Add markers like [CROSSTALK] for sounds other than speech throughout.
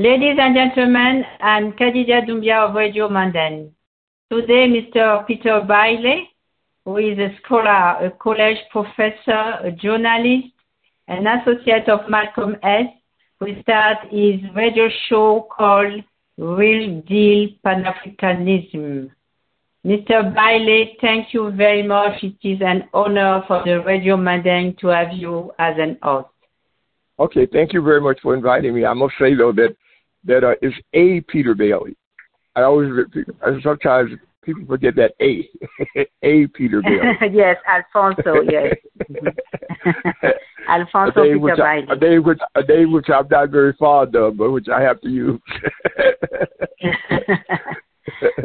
Ladies and gentlemen, I'm Kadidia Doumbia of Radio Manden. Today, Mr. Peter Bailey, who is a scholar, a college professor, a journalist, an associate of Malcolm X, will start his radio show called Real Deal Pan-Africanism. Mr. Bailey, thank you very much. It is an honor for the Radio Manden to have you as an host. Okay, thank you very much for inviting me. I must say though that that uh, is a Peter Bailey. I always sometimes people forget that A, [LAUGHS] A Peter Bailey. [LAUGHS] yes, Alfonzo. Yes, [LAUGHS] Alfonzo Peter I, Bailey. a name which a name which I'm not very fond of, but which I have to use.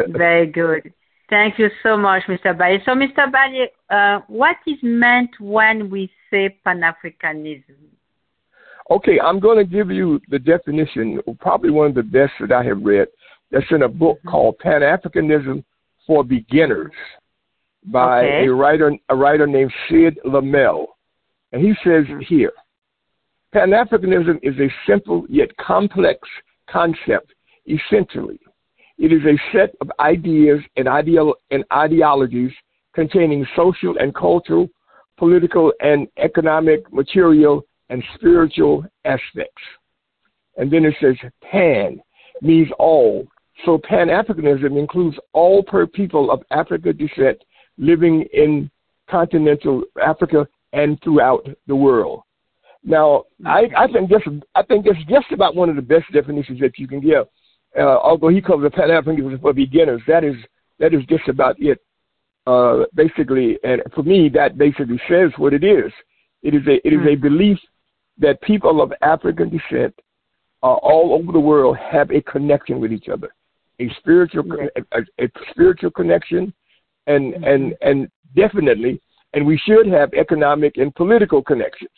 very good. Thank you so much, Mr. Bailey. So, Mr. Bailey, uh, what is meant when we say Pan Africanism? Okay, I'm going to give you the definition, probably one of the best that I have read. That's in a book Mm-hmm. called Pan Africanism for Beginners by Okay. a writer a writer named Sid Lemelle. And he says Mhm. here, Pan Africanism is a simple yet complex concept. Essentially, it is a set of ideas and ideal and ideologies containing social and cultural, political and economic, material and spiritual aspects. And then it says pan means all. So Pan Africanism includes all per people of Africa descent living in continental Africa and throughout the world. Now, I, I think this I think that's just about one of the best definitions that you can give. Uh, although he calls it Pan Africanism for beginners, that is that is just about it. Uh, basically, and for me, that basically says what it is. It is a it is a Mm. belief that people of African descent uh, all over the world have a connection with each other, a spiritual a, a, spiritual connection, and Mhm. and and definitely, and we should have economic and political connections,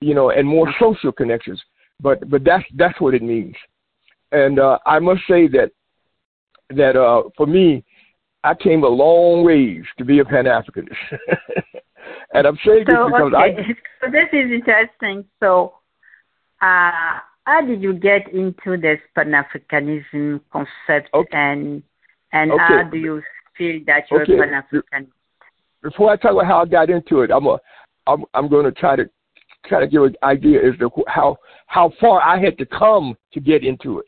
you know, and more social connections. But but that's that's what it means, and uh, I must say that that uh, for me, I came a long ways to be a Pan Africanist, [LAUGHS] and I'm saying this So, because okay. I so this is interesting. So, uh, how did you get into this Pan Africanism concept, Okay. and and Okay. how do you feel that you're Okay. Pan African? before I talk about how I got into it, I'm a, I'm, I'm going to try to try to give an idea as to how how far I had to come to get into it.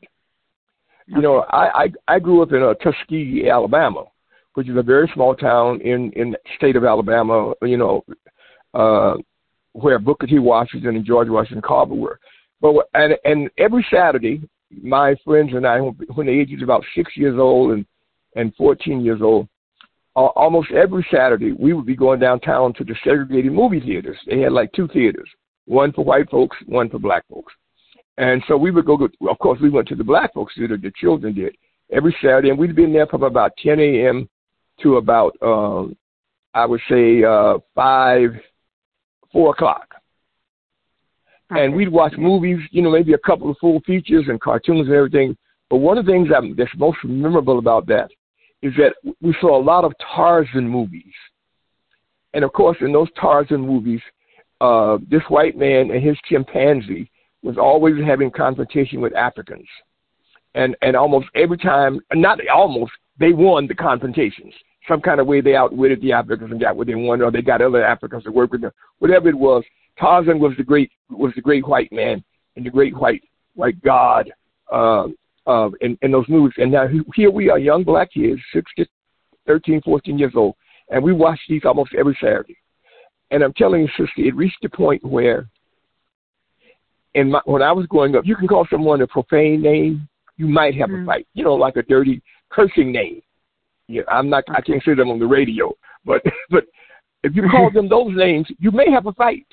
You know, I, I I grew up in uh, Tuskegee, Alabama, which is a very small town in in the state of Alabama. You know, uh, where Booker T. Washington and George Washington Carver were. But and and every Saturday, my friends and I, when the age is about six years old and and 14 years old, uh, almost every Saturday we would be going downtown to the segregated movie theaters. They had like two theaters, one for white folks, one for black folks. And so we would go. Of course, we went to the black folks theater. The children did every Saturday, and we'd been there from about 10 a.m. to about um, I would say uh, five, four o'clock. And we'd watch movies, you know, maybe a couple of full features and cartoons and everything. But one of the things that, that's most memorable about that is that we saw a lot of Tarzan movies. And of course, in those Tarzan movies, uh, this white man and his chimpanzee was always having confrontation with Africans. And, and almost every time, not almost, they won the confrontations. Some kind of way they outwitted the Africans and got what they wanted, or they got other Africans to work with them. Whatever it was, Tarzan was the great was the great white man and the great white white god uh, uh, in, in those movies. And now here we are, young black kids, six to 13, 14 years old, and we watch these almost every Saturday. And I'm telling you, sister, it reached a point where, in my, when I was growing up, you can call someone a profane name, you might have Mm. a fight. You know, like a dirty cursing name. Yeah, I'm not. I can't say them on the radio, but [LAUGHS] but if you call [LAUGHS] them those names, you may have a fight.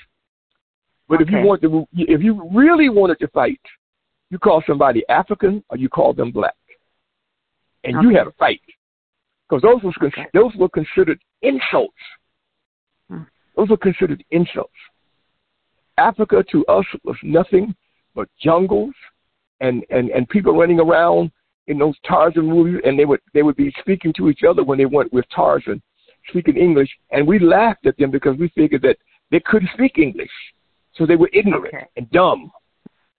But if you want to, if you really wanted to fight, you call somebody African or you call them black, and you Okay. had a fight because those was con- Okay. those were considered insults. Hmm. Those were considered insults. Africa to us was nothing but jungles and, and, and people running around in those Tarzan movies, and they would they would be speaking to each other when they went with Tarzan, speaking English, and we laughed at them because we figured that they couldn't speak English, so they were ignorant Okay. and dumb.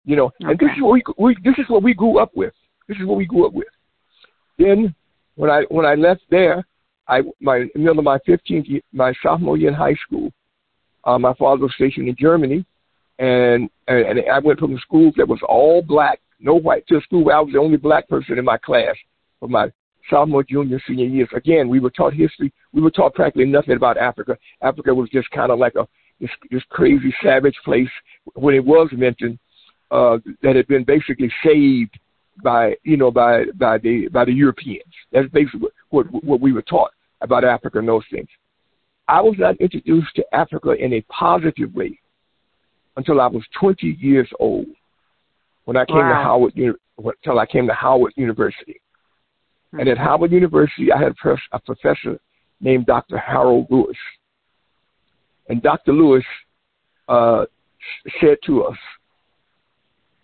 You know, okay. and this is what we, we this is what we grew up with. This is what we grew up with. Then when I when I left there, I my middle of my 15th my sophomore year in high school, uh, my father was stationed in Germany, and, and and I went from a school that was all black, no white, to school I was the only black person in my class for my sophomore, junior, senior years. Again, we were taught history. We were taught practically nothing about Africa. Africa was just kind of like a this, this crazy savage place when it was mentioned uh, that had been basically saved by you know by by the by the Europeans. That's basically what what we were taught about Africa and those things. I was not introduced to Africa in a positive way until I was 20 years old when I came wow. to Howard until I came to Howard University. Mm-hmm. And at Howard University, I had a professor named Dr. Harold Lewis. And Dr. Lewis uh, said to us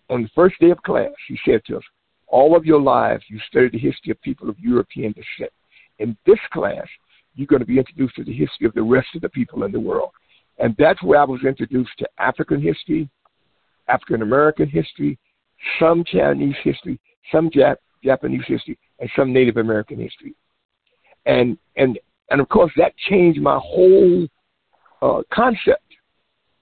on the first day of class, he said to us, all of your lives you studied the history of people of European descent. In this class, you're going to be introduced to the history of the rest of the people in the world. And that's where I was introduced to African history, African American history, some Chinese history, some Jap- Japanese history, and some Native American history. And and and of course that changed my whole uh, concept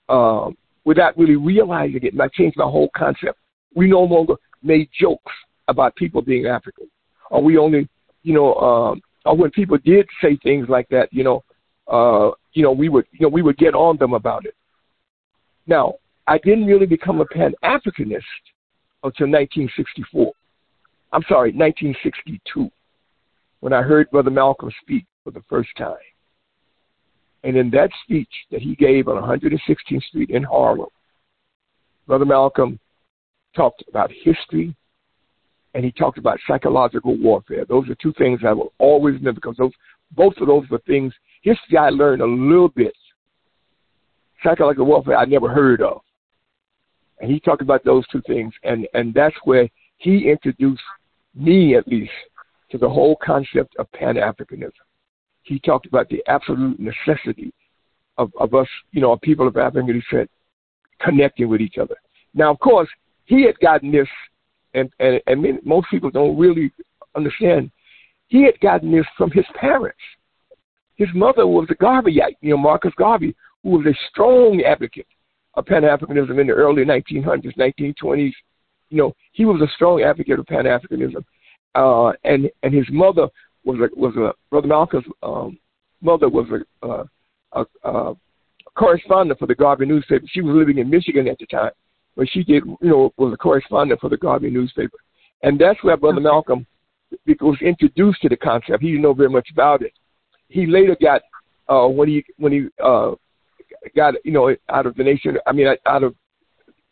um, without really realizing it. And I changed my whole concept. We no longer made jokes about people being African, or we only, you know, um, or when people did say things like that, you know, uh, you know, we would, you know, we would get on them about it. Now, I didn't really become a Pan Africanist until 1964. I'm sorry, 1962, when I heard Brother Malcolm speak for the first time. And in that speech that he gave on 116th Street in Harlem, Brother Malcolm talked about history and he talked about psychological warfare. Those are two things I will always remember because those both of those were things history I learned a little bit. Psychological warfare I never heard of. And he talked about those two things and, and that's where he introduced me at least to the whole concept of Pan Africanism. He talked about the absolute necessity of, of us, you know, people of African descent connecting with each other. Now, of course, he had gotten this, and, and, and most people don't really understand, he had gotten this from his parents. His mother was a Garveyite, you know, Marcus Garvey, who was a strong advocate of Pan Africanism in the early 1900s, 1920s, you know, he was a strong advocate of Pan Africanism, uh, and and his mother was a was a brother Malcolm's um, mother was a, uh, a, a correspondent for the Garvey newspaper. She was living in Michigan at the time, but she did you know was a correspondent for the Garvey newspaper, and that's where Brother Malcolm was introduced to the concept. He didn't know very much about it. He later got uh, when he when he uh, got you know out of the nation. I mean out of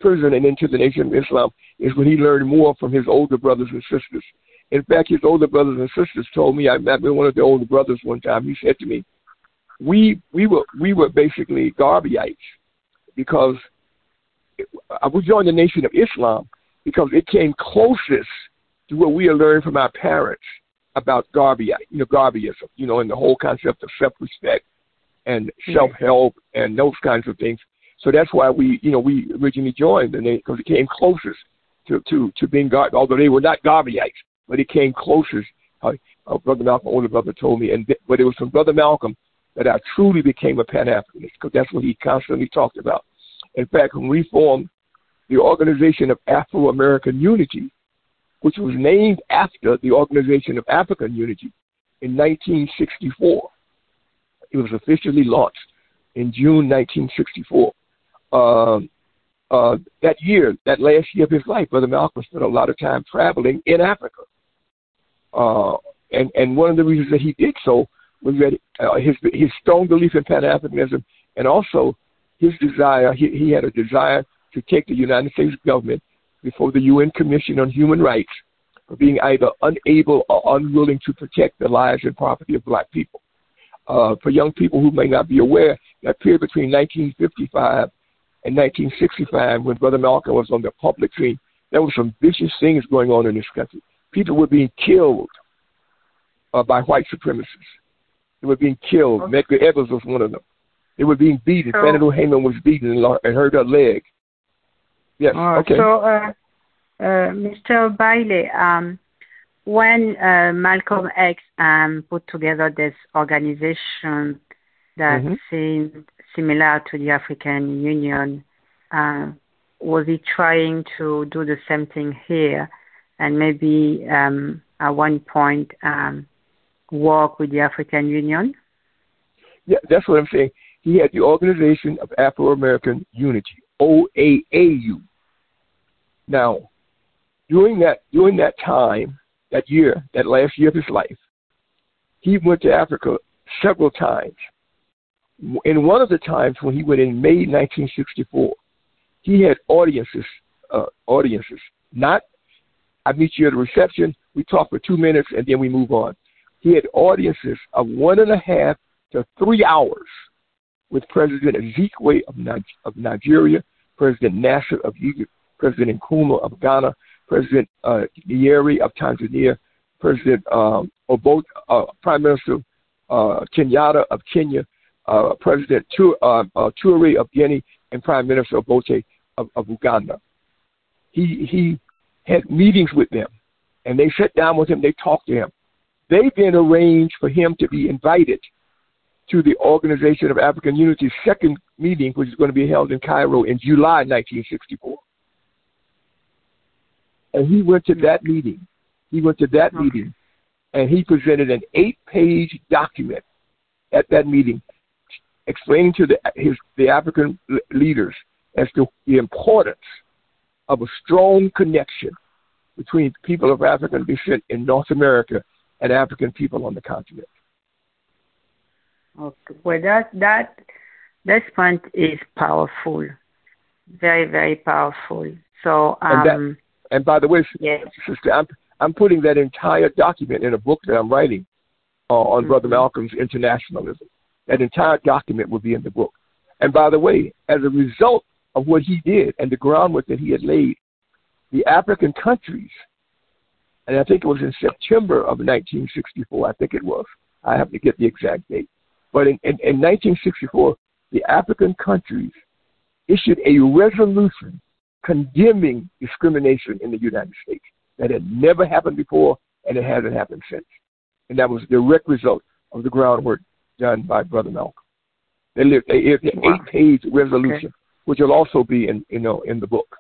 prison and into the Nation of Islam is when he learned more from his older brothers and sisters. In fact, his older brothers and sisters told me, I met with one of the older brothers one time, he said to me, we, we, were, we were basically Garveyites because I would join the Nation of Islam because it came closest to what we had learned from our parents about Garveyite, you know, Garveyism, you know, and the whole concept of self-respect and self-help and those kinds of things. So that's why we, you know, we originally joined, and because it came closest to to to being God. Although they were not Garveyites, but it came closest. Uh, uh, Brother Malcolm, older brother, told me, and but it was from Brother Malcolm that I truly became a Pan Africanist because that's what he constantly talked about. In fact, when we formed the Organization of Afro American Unity, which was named after the Organization of African Unity in 1964, it was officially launched in June 1964 uh, uh, that year, that last year of his life, Brother Malcolm spent a lot of time traveling in Africa. Uh, and, and one of the reasons that he did so was that uh, his, his strong belief in Pan Africanism and also his desire, he, he had a desire to take the United States government before the UN Commission on Human Rights for being either unable or unwilling to protect the lives and property of black people. Uh, for young people who may not be aware, that period between 1955 and 1965 when Brother Malcolm was on the public scene, there were some vicious things going on in this country. People were being killed uh, by white supremacists. They were being killed. Okay. Medgar Evers was one of them. They were being beaten. So, Fannie Lou Hamer was beaten and, hurt her leg. Yes. Okay. So, uh, uh, Mr. Bailey, um, when uh, Malcolm X um, put together this organization that Mm-hmm. seemed similar to the African Union, uh, was he trying to do the same thing here and maybe um, at one point um, work with the African Union? Yeah, that's what I'm saying. He had the Organization of Afro American Unity, OAAU. Now, during that during that time, that year, that last year of his life, he went to Africa several times. In one of the times when he went in May 1964, he had audiences, uh, audiences. Not, I meet you at a reception, we talk for two minutes, and then we move on. He had audiences of one and a half to three hours with President Azikiwe of, Nig- of Nigeria, President Nasser of Egypt, President Nkrumah of Ghana, President uh, Nyerere of Tanzania, President um, Obo- uh, Prime Minister uh, Kenyatta of Kenya, uh, President tu- uh, uh, of Guinea, and Prime Minister Obote of, of Uganda. He he had meetings with them, and they sat down with him. They talked to him. They then arranged for him to be invited to the Organization of African Unity's second meeting, which is going to be held in Cairo in July 1964. And he went to that meeting. He went to that Okay. meeting, and he presented an eight-page document at that meeting, explaining to the his the African leaders as to the importance of a strong connection between people of African descent in North America and African people on the continent. Okay. Well, that that this point is powerful, very very powerful. So that- um, And by the way, yes, sister, I'm I'm putting that entire document in a book that I'm writing uh, on Brother Mhm. Malcolm's internationalism. That entire document will be in the book. And by the way, as a result of what he did and the groundwork that he had laid, the African countries, and I think it was in September of 1964, I think it was. I have to get the exact date. But in, in, in 1964, the African countries issued a resolution condemning discrimination in the United States. That had never happened before, and it hasn't happened since. And that was a direct result of the groundwork done by Brother Malcolm. They lived they it's an Wow. eight-page resolution, which will also be in you know in the book.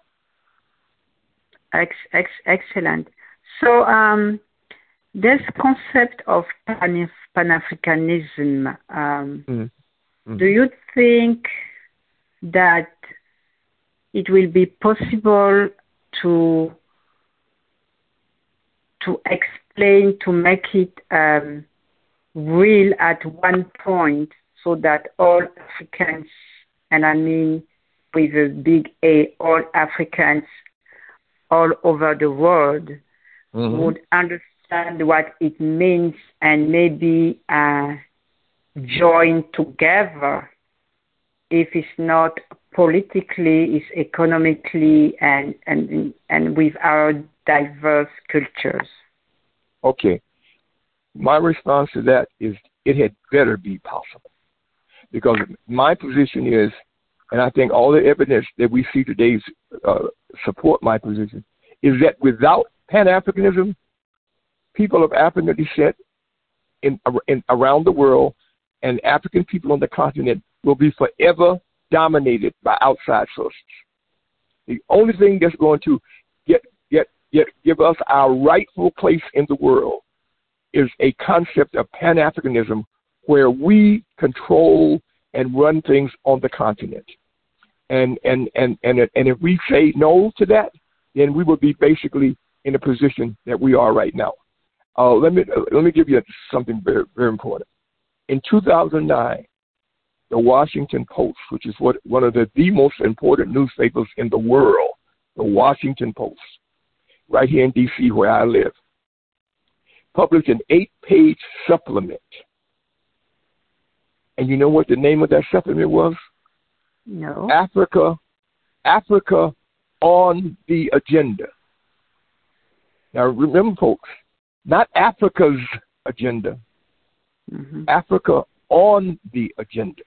ex, ex, excellent. So um, this concept of pan Pan-Africanism, um, Mhm. Mhm. do you think that it will be possible to to explain to make it um, real at one point so that all Africans, and I mean with a big A, all Africans all over the world Mhm. would understand what it means and maybe uh, join together if it's not politically, it's economically and, and, and with our diverse cultures. Okay. My response to that is it had better be possible. Because my position is, and I think all the evidence that we see today uh, support my position, is that without Pan Africanism, people of African descent in, in around the world and African people on the continent will be forever dominated by outside sources. The only thing that's going to get get get give us our rightful place in the world is a concept of Pan Africanism where we control and run things on the continent. And and and and and if we say no to that, then we will be basically in a position that we are right now. Uh, let me let me give you something very very important. In 2009, the Washington Post, which is what one of the, the most important newspapers in the world, the Washington Post, right here in D.C. where I live, published an eight-page supplement. And you know what the name of that supplement was? No. Africa, Africa on the agenda. Now remember, folks, not Africa's agenda, Mhm. Africa on the agenda.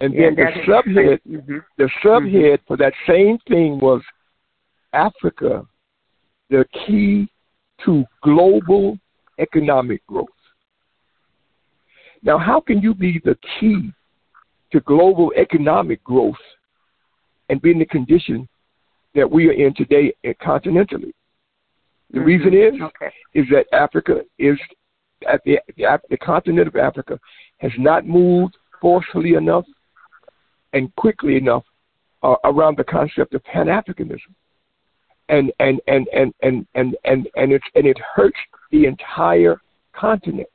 And yeah, then the subhead, mm-hmm. the subhead mm-hmm. for that same thing was Africa, the key to global economic growth. Now, how can you be the key to global economic growth and be in the condition that we are in today continentally? The mm-hmm. reason is okay. is that Africa is at the, the the continent of Africa has not moved forcefully enough and quickly enough uh, around the concept of Pan Africanism. And, and, and, and, and, and, and, and, it, and it hurts the entire continent.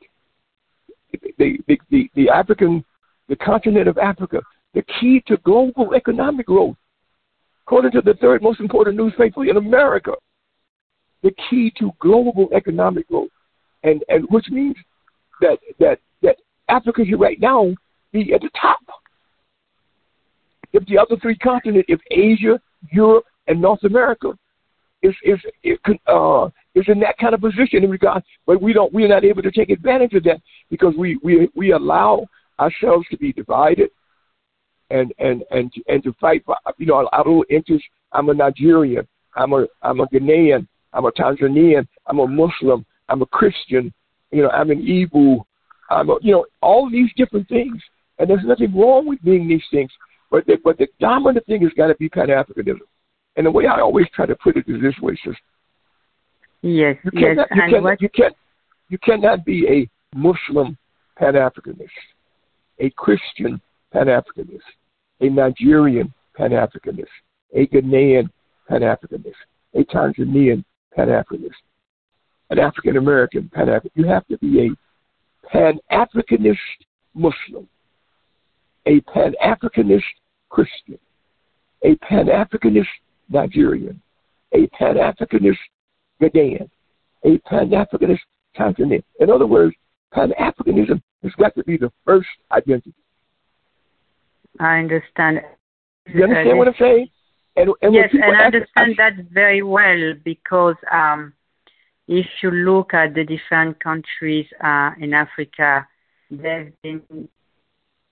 The, the, the, the African, the continent of Africa, the key to global economic growth, according to the third most important newspaper in America, the key to global economic growth. And, and which means that, that, that Africa here right now be at the top if the other three continents, if Asia, Europe, and North America is is uh, is in that kind of position in regard, but we don't we're not able to take advantage of that because we we we allow ourselves to be divided and and and and to fight for you know our little interests. I'm a Nigerian. I'm a I'm a Ghanaian. I'm a Tanzanian. I'm a Muslim. I'm a Christian. You know, I'm an Igbo. I'm a, you know all these different things, and there's nothing wrong with being these things. But the, but the dominant thing has got to be Pan Africanism. And the way I always try to put it is this way, sister. Yes, you cannot, yes. You, cannot, you, can, you cannot be a Muslim Pan Africanist, a Christian Pan Africanist, a Nigerian Pan Africanist, a Ghanaian Pan Africanist, a Tanzanian Pan Africanist, an African American Pan African. You have to be a Pan Africanist Muslim, a Pan Africanist Christian, a Pan Africanist Nigerian, a Pan Africanist Ghanaian, a Pan Africanist Tanzanian. In other words, Pan Africanism has got to be the first identity. I understand. You understand uh, what I'm saying? And, and yes, and I understand that very well because um, if you look at the different countries uh, in Africa, they've been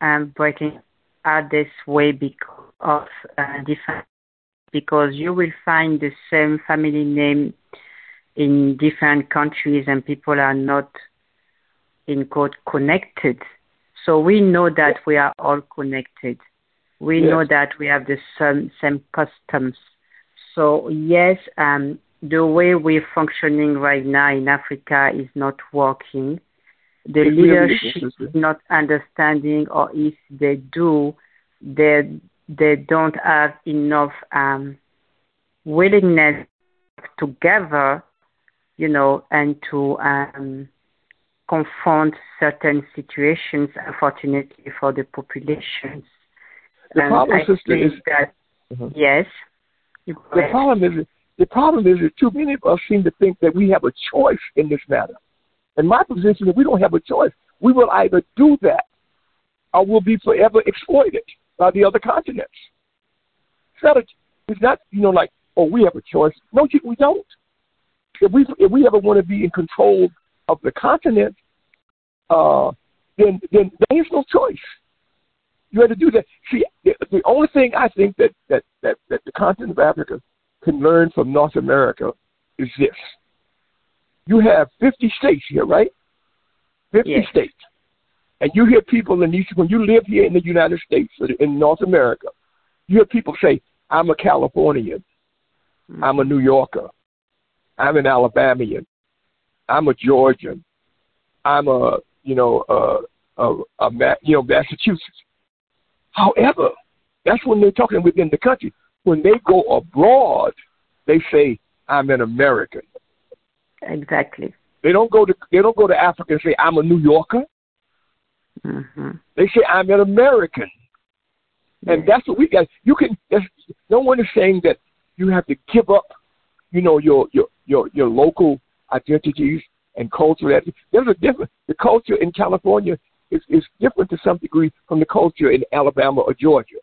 um, breaking out this way because of uh, different because you will find the same family name in different countries and people are not in quote connected. So we know that we are all connected. We yes. know that we have the same same customs. So yes, um, the way we're functioning right now in Africa is not working. The leadership is not understanding, or if they do, they they don't have enough um, willingness together, you know, and to um, confront certain situations, unfortunately, for the populations. The and problem, I sister, is that uh-huh. yes. The problem is the problem is that too many of us seem to think that we have a choice in this matter. And my position is we don't have a choice. We will either do that or we'll be forever exploited by the other continents. It's not, a, it's not you know, like, oh, we have a choice. No, we don't. If we, if we ever want to be in control of the continent, uh, then, then there is no choice. You have to do that. See, the, the only thing I think that, that, that, that the continent of Africa can learn from North America is this. You have 50 states here, right? 50 yes. states. And you hear people in these, when you live here in the United States, in North America, you hear people say, I'm a Californian. Mm-hmm. I'm a New Yorker. I'm an Alabamian. I'm a Georgian. I'm a, you know, a, a, a, a you know, Massachusetts. However, that's when they're talking within the country. When they go abroad, they say, I'm an American. Exactly. They don't go to they don't go to Africa and say I'm a New Yorker. Mm-hmm. They say I'm an American, and that's what we got. You can. No one is saying that you have to give up, you know, your your your your local identities and culture. There's a different. The culture in California is is different to some degree from the culture in Alabama or Georgia.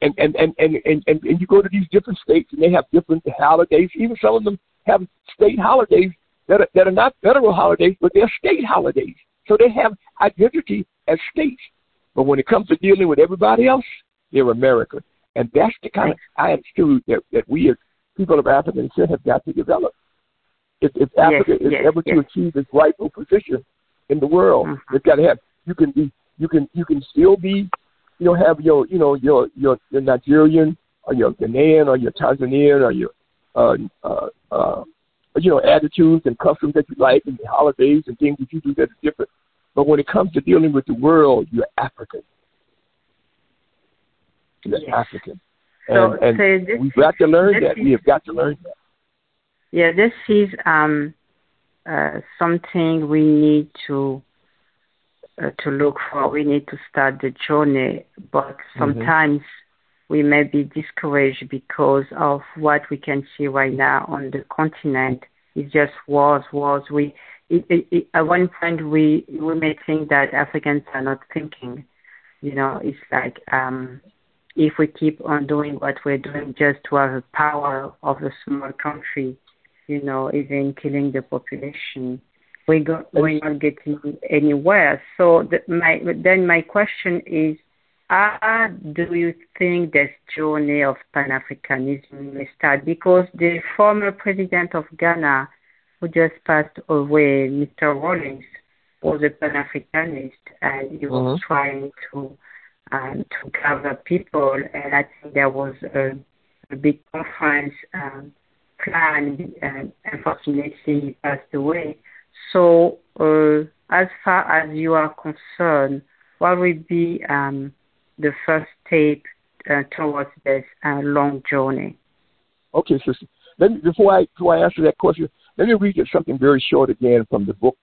And and and and and, and, and you go to these different states and they have different holidays. Even some of them have state holidays that are, that are not federal holidays, but they're state holidays. So they have identity as states. But when it comes to dealing with everybody else, they're American. And that's the kind of attitude that, that we as people of African descent have got to develop. If, if Africa yes, is yes, ever yes. to achieve its rightful position in the world, Mhm. it's got to have. You can be. You can. You can still be. You know, have your. You know, your your, your Nigerian or your Ghanaian or your Tanzanian or your. Uh, uh, uh, you know, attitudes and customs that you like and holidays and things that you do that are different. But when it comes to dealing with the world, you're African. You're Yes. African. So, And, and so this we've got to learn that. is- We have got to learn that. Yeah, this is um, uh, something we need to uh, to look for. We need to start the journey, but Mm-hmm. We may be discouraged because of what we can see right now on the continent. It's just wars, wars. We it, it, it, at one point we we may think that Africans are not thinking. You know, it's like um, if we keep on doing what we're doing just to have the power of a small country, you know, even killing the population, we go, we're not getting anywhere. So the, my then my question is, how do you think this journey of Pan Africanism may start? Because the former president of Ghana, who just passed away, Mr. Rawlings, was a Pan Africanist, and he was Mhm. trying to um, to gather people, and I think there was a, a big conference um, planned, and unfortunately he passed away. So, uh, as far as you are concerned, what will be um, the first step uh, towards this uh, long journey? Okay, sister. Let me, before I before I answer that question, let me read you something very short again from the book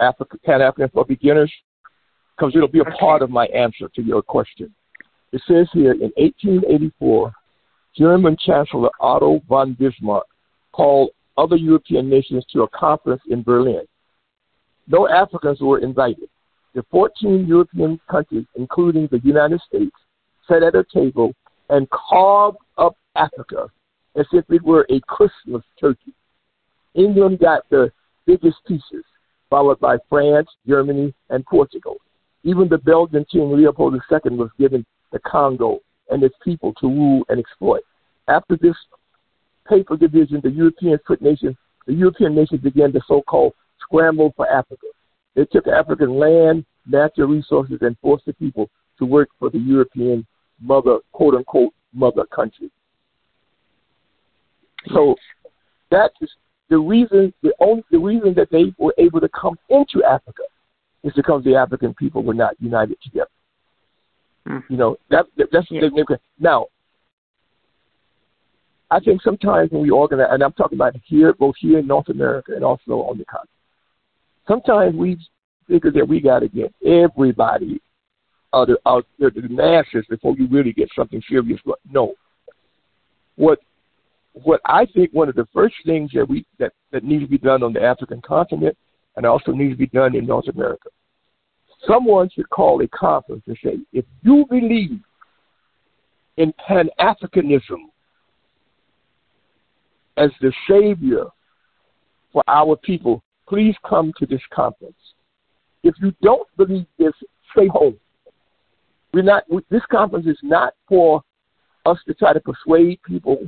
Africa Pan African for Beginners, because it'll be a Okay. part of my answer to your question. It says here in 1884, German Chancellor Otto von Bismarck called other European nations to a conference in Berlin. No Africans were invited. The 14 European countries, including the United States, sat at a table and carved up Africa as if it were a Christmas turkey. England got the biggest pieces, followed by France, Germany, and Portugal. Even the Belgian King Leopold II was given the Congo and its people to rule and exploit. After this paper division, the European the European nations began the so-called scramble for Africa. They took African land, natural resources, and forced the people to work for the European mother, quote unquote, mother country. So that is the reason, the only the reason that they were able to come into Africa is because the African people were not united together. Mhm. You know that, that that's Yeah. significant. Now, I think sometimes when we organize, and I'm talking about here, both here in North America and also on the continent, sometimes we figure that we got to get everybody out of out the, the masses before you really get something serious. But no, what what I think one of the first things that we that, that needs to be done on the African continent and also needs to be done in North America. Someone should call a conference and say, if you believe in Pan Africanism as the savior for our people, please come to this conference. If you don't believe this, stay home. We're not. we- This conference is not for us to try to persuade people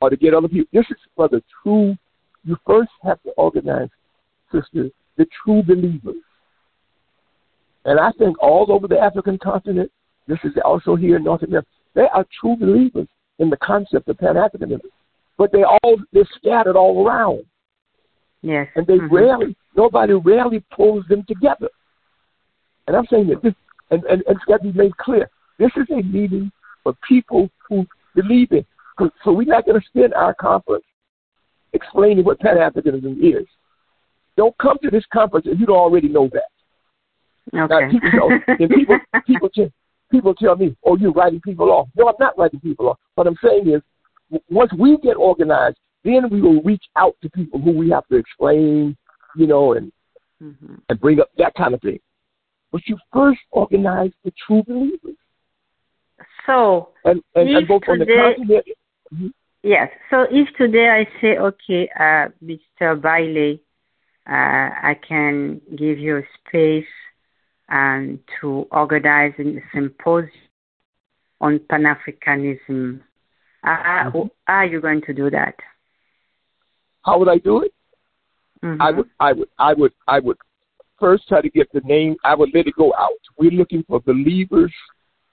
or to get other people. This is for the true. You first have to organize, sisters, the true believers. And I think all over the African continent, this is also here in North America, they are true believers in the concept of Pan Africanism. But they all they're scattered all around. Yes. And they Mhm. rarely nobody rarely pulls them together. And I'm saying that this and, and, and it's got to be made clear. This is a meeting for people who believe in. So- So we're not going to spend our conference explaining what Pan Africanism is. Don't come to this conference if you don't already know that. Now, Okay. people, know, and people, [LAUGHS] people, tell, people tell me, "Oh, you're writing people off." No, I'm not writing people off. What I'm saying is, once we get organized, then we will reach out to people who we have to explain, you know, and Mhm. and bring up that kind of thing. But you first organize the true believers, So, and and, and both on the continent. Yes. So if today I say, okay, uh, Mr. Bailey, uh, I can give you a space and to organize a symposium on Pan Africanism. How, mm-hmm. how are you going to do that? How would I do it? Mm-hmm. I would, I would, I would, I would first try to get the name. I would let it go out. We're looking for believers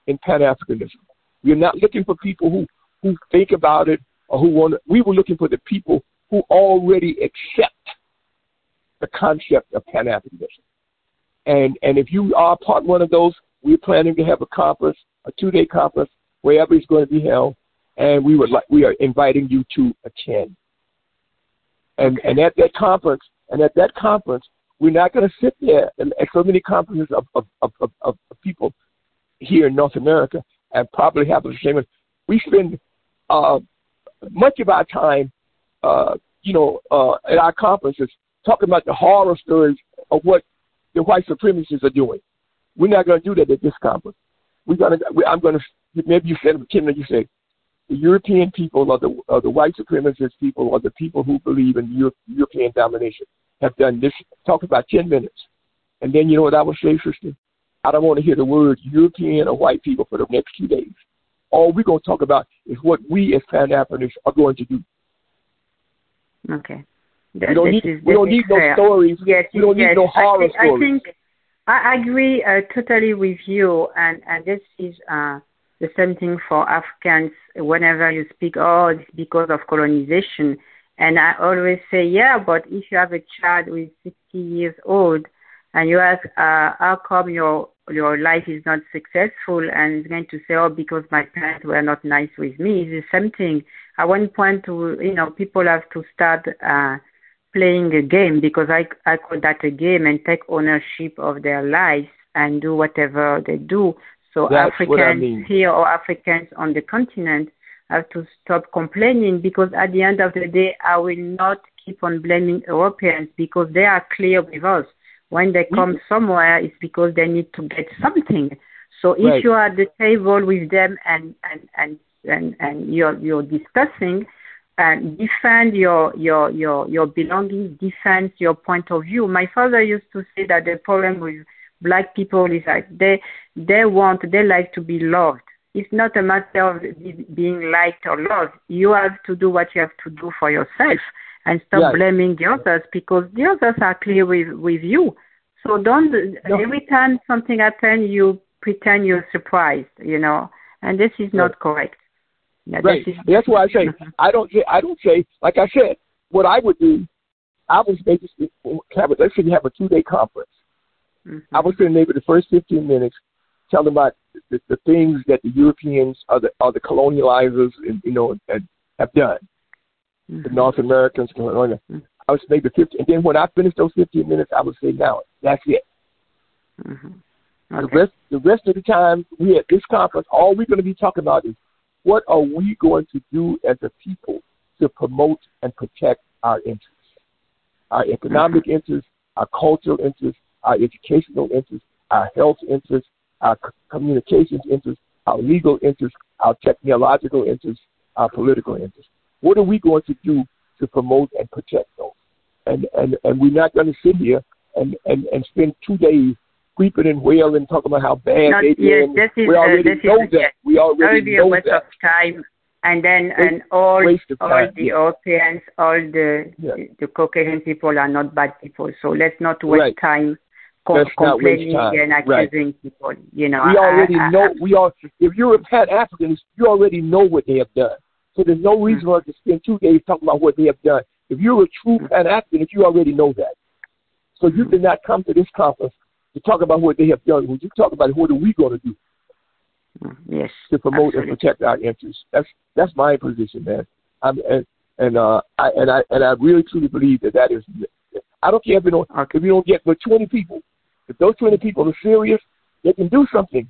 in Pan Africanism. We're not looking for people who who think about it or who want. We were looking for the people who already accept the concept of Pan Africanism. And and if you are part one of those, we're planning to have a conference, a two day conference, wherever it's going to be held, and we would like we are inviting you to attend. And and at that conference, and at that conference, we're not going to sit there and at so many conferences of of, of, of, of people here in North America and probably have the same. We spend uh, much of our time, uh, you know, uh, at our conferences talking about the horror stories of what the white supremacists are doing. We're not going to do that at this conference. We're going to. I'm going to. Maybe you said, Kim, you say, the European people or the or the white supremacist people or the people who believe in Euro, European domination have done this. Talk about ten minutes, and then you know what I would say, sister. I don't want to hear the words European or white people for the next two days. All we're going to talk about is what we as Pan Africanists are going to do. Okay. That, we don't need, is, we don't need no stories. Yes, we don't yes. need no horror I think, stories. I think I agree uh, totally with you, and and this is uh, the same thing for Africans. Whenever you speak, oh, it's because of colonization, and I always say, yeah, but if you have a child who is 60 years old, and you ask, uh, how come your your life is not successful, and it's going to say, oh, because my parents were not nice with me. It's the same thing. At one point, to you know, people have to start. Uh, playing a game because I, I call that a game and take ownership of their lives and do whatever they do. So That's Africans I mean. here or Africans on the continent have to stop complaining because at the end of the day, I will not keep on blaming Europeans because they are clear with us. When they come mm-hmm. somewhere, it's because they need to get something. So if right. you are at the table with them and and and and, and you're you're discussing, and defend your your your your belongings, defend your point of view. My father used to say that the problem with black people is like they they want they like to be loved. It's not a matter of being liked or loved. You have to do what you have to do for yourself and stop blaming the others because the others are clear with with you. So don't no. every time something happens you pretend you're surprised, you know, and this is not correct. Yeah, right. Is, That's why I say [LAUGHS] I don't say I don't say like I said. What I would do, I would maybe have a, let's say you have a two day conference. Mm-hmm. I would spend maybe the first fifteen minutes telling about the, the things that the Europeans or the or the colonializers and you know have done. Mm-hmm. The North Americans, mm-hmm. I would maybe fifteen, and then when I finish those fifteen minutes, I would say, now that's it. Mm-hmm. Okay. The rest the rest of the time we at this conference, all we're going to be talking about is what are we going to do as a people to promote and protect our interests? Our economic Mm-hmm. interests, our cultural interests, our educational interests, our health interests, our communications interests, our legal interests, our technological interests, our political interests. What are we going to do to promote and protect those? And and, and we're not going to sit here and, and, and spend two days weeping and wailing, talking about how bad Not, they yes, did. this is, we already uh, know is, that. Yes. We already that would be know a waste of time. And then Waste- and all all time, the. Europeans, all the Yeah. the Caucasian people are not bad people. So let's not waste Right. time co- complaining and Right. accusing people. You know, We already I- I- know. We are. If you're a Pan Africanist, you already know what they have done. So there's no reason Mm. for us to spend two days talking about what they have done. If you're a true Mm. Pan Africanist, you already know that. So you Mm. did not come to this conference to talk about what they have done. When you talk about what are we going to do yes, to promote absolutely. and protect our interests. That's that's my position, man. I'm, and and uh, I and I and I really truly believe that that is. I don't care if you don't Okay. if you don't get but 20 people. If those 20 people are serious, they can do something.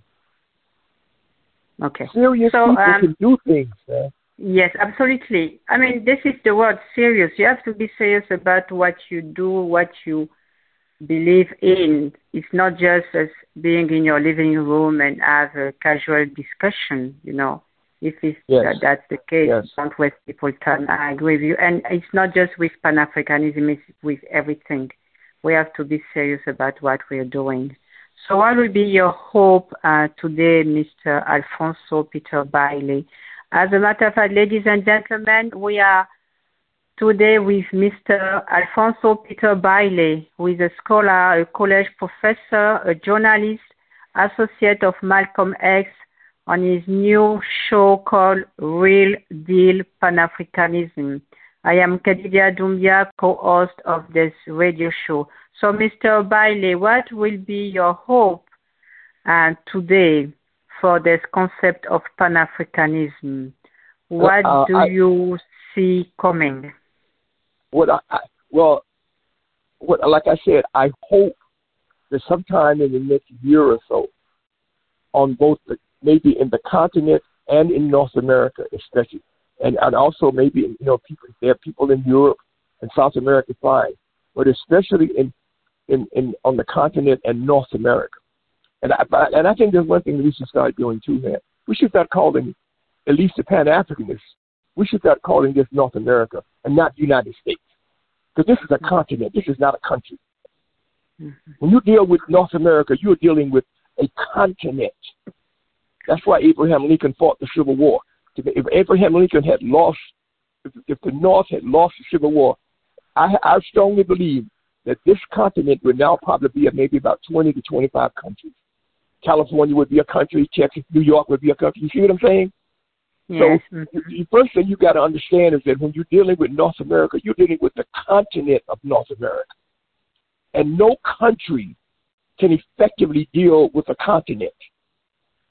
Okay. Serious So, people um, can do things, man. Yes, absolutely. I mean, this is the word serious. You have to be serious about what you do, what you believe in. It's not just as being in your living room and have a casual discussion, you know. If it's, Yes. that, that's the case, Yes. don't waste people's time. I agree with you. And it's not just with Pan Africanism, it's with everything. We have to be serious about what we're doing. So what will be your hope uh, today, Mr. Alfonzo Peter Bailey? As a matter of fact, ladies and gentlemen, we are today with Mr. Alfonzo Peter Bailey, who is a scholar, a college professor, a journalist, associate of Malcolm X on his new show called Real Deal Pan-Africanism. I am Kadidia Doumbia, co-host of this radio show. So, Mr. Bailey, what will be your hope uh, today for this concept of Pan-Africanism? What uh, do I, you see coming? What I, well, what like I said, I hope that sometime in the next year or so, on both the maybe in the continent and in North America, especially, and and also maybe you know people there are people in Europe and South America fine, but especially in in, in on the continent and North America. And I and I think there's one thing that we should start doing too, man. We should start calling at least the Pan Africanists. We should start calling this North America and not the United States, because this is a continent. This is not a country. Mm-hmm. When you deal with North America, you're dealing with a continent. That's why Abraham Lincoln fought the Civil War. If Abraham Lincoln had lost, if, if the North had lost the Civil War, I, I strongly believe that this continent would now probably be maybe about 20 to 25 countries. California would be a country, Texas, New York would be a country. You see what I'm saying? Yes. So mm-hmm. the first thing you got to understand is that when you're dealing with North America, you're dealing with the continent of North America. And no country can effectively deal with a continent.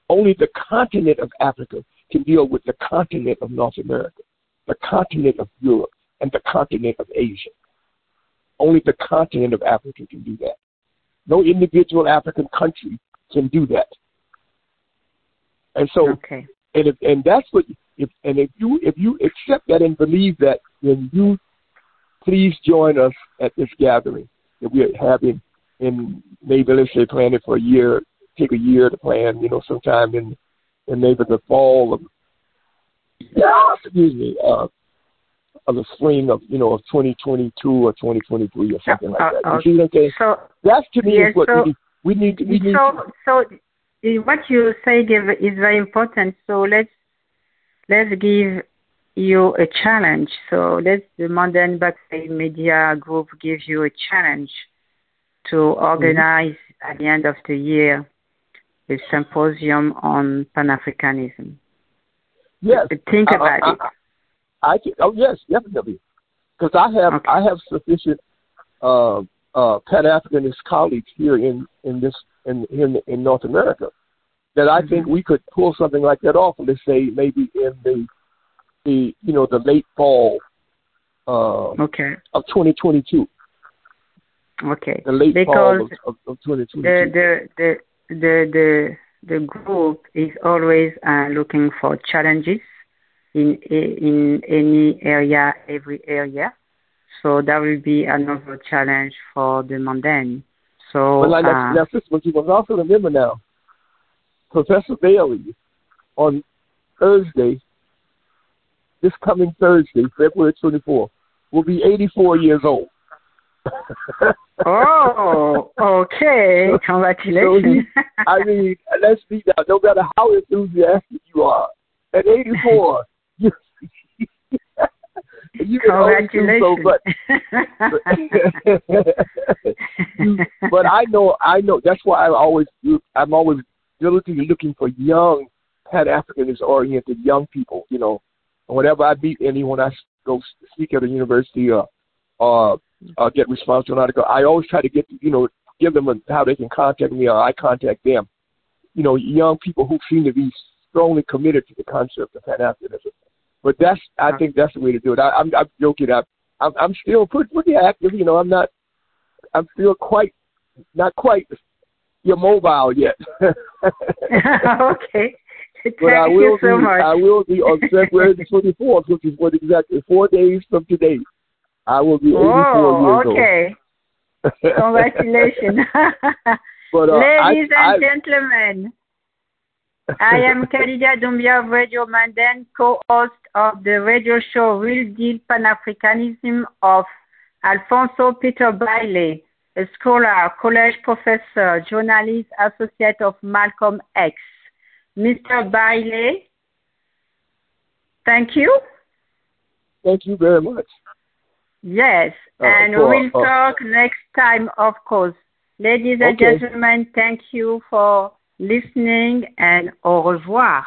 Only the continent of Africa can deal with the continent of North America, the continent of Europe, and the continent of Asia. Only the continent of Africa can do that. No individual African country can do that. And so, okay. and if, and that's what if and if you if you accept that and believe that, then you please join us at this gathering that we are having in maybe let's say plan it for a year, take a year to plan, you know, sometime in in maybe the fall of excuse me, uh of the spring of you know of 2022 or 2023 or something like that. Uh, you see what So that's to me yeah, is what so, we need. We need. We need so so what you say is very important. So let's let's give you a challenge. So let's the Modern Backstage Media Group give you a challenge to organize mm-hmm. at the end of the year a symposium on Pan Africanism. Yes. Think about I, I, it. I can, oh yes, definitely, because I have okay. I have sufficient uh, uh, Pan Africanist colleagues here in in this in in, in North America that I mm-hmm. think we could pull something like that off. Let's say maybe in the the you know the late fall uh, okay. of 2022. Okay. The late because fall of, of, of 2022. The the the the the the group is always uh, looking for challenges in in any area, every area. So that will be another challenge for the Manden. So but like uh, now, but you must also remember now, Professor Bailey on Thursday, this coming Thursday, February 24th, will be 84 years old. [LAUGHS] oh, okay. Congratulations. So he, I mean, let's be that. no matter how enthusiastic you are, at 84, [LAUGHS] you, you can only do so but, [LAUGHS] but I know, I know. That's why I always, I'm always diligently looking for young Pan Africanist oriented young people. You know, whenever I meet anyone, I go speak at a university or, uh, uh, get response to an article. I always try to get, you know, give them a, how they can contact me or I contact them. You know, young people who seem to be strongly committed to the concept of Pan Africanism. But that's I think that's the way to do it. I, I'm I'm joking. I, I'm I'm still pretty, pretty active. You know, I'm not. I'm still quite not quite your mobile yet. [LAUGHS] okay. Thank [LAUGHS] but I will you so be, much. I will be on February the 24th, which is what exactly four days from today. I will be 84 oh, years okay. old. Congratulations. [LAUGHS] but, uh, Ladies I, and I, gentlemen, I am [LAUGHS] Kadidia Doumbia of Radio Manden, co-host of the radio show Real Deal Pan-Africanism of Alfonzo Peter Bailey, a scholar, college professor, journalist, associate of Malcolm X. Mr. Bailey, thank you. Thank you very much. Yes, Uh, and for- we'll uh, talk next time, of course. Ladies and Okay. gentlemen, thank you for listening and au revoir.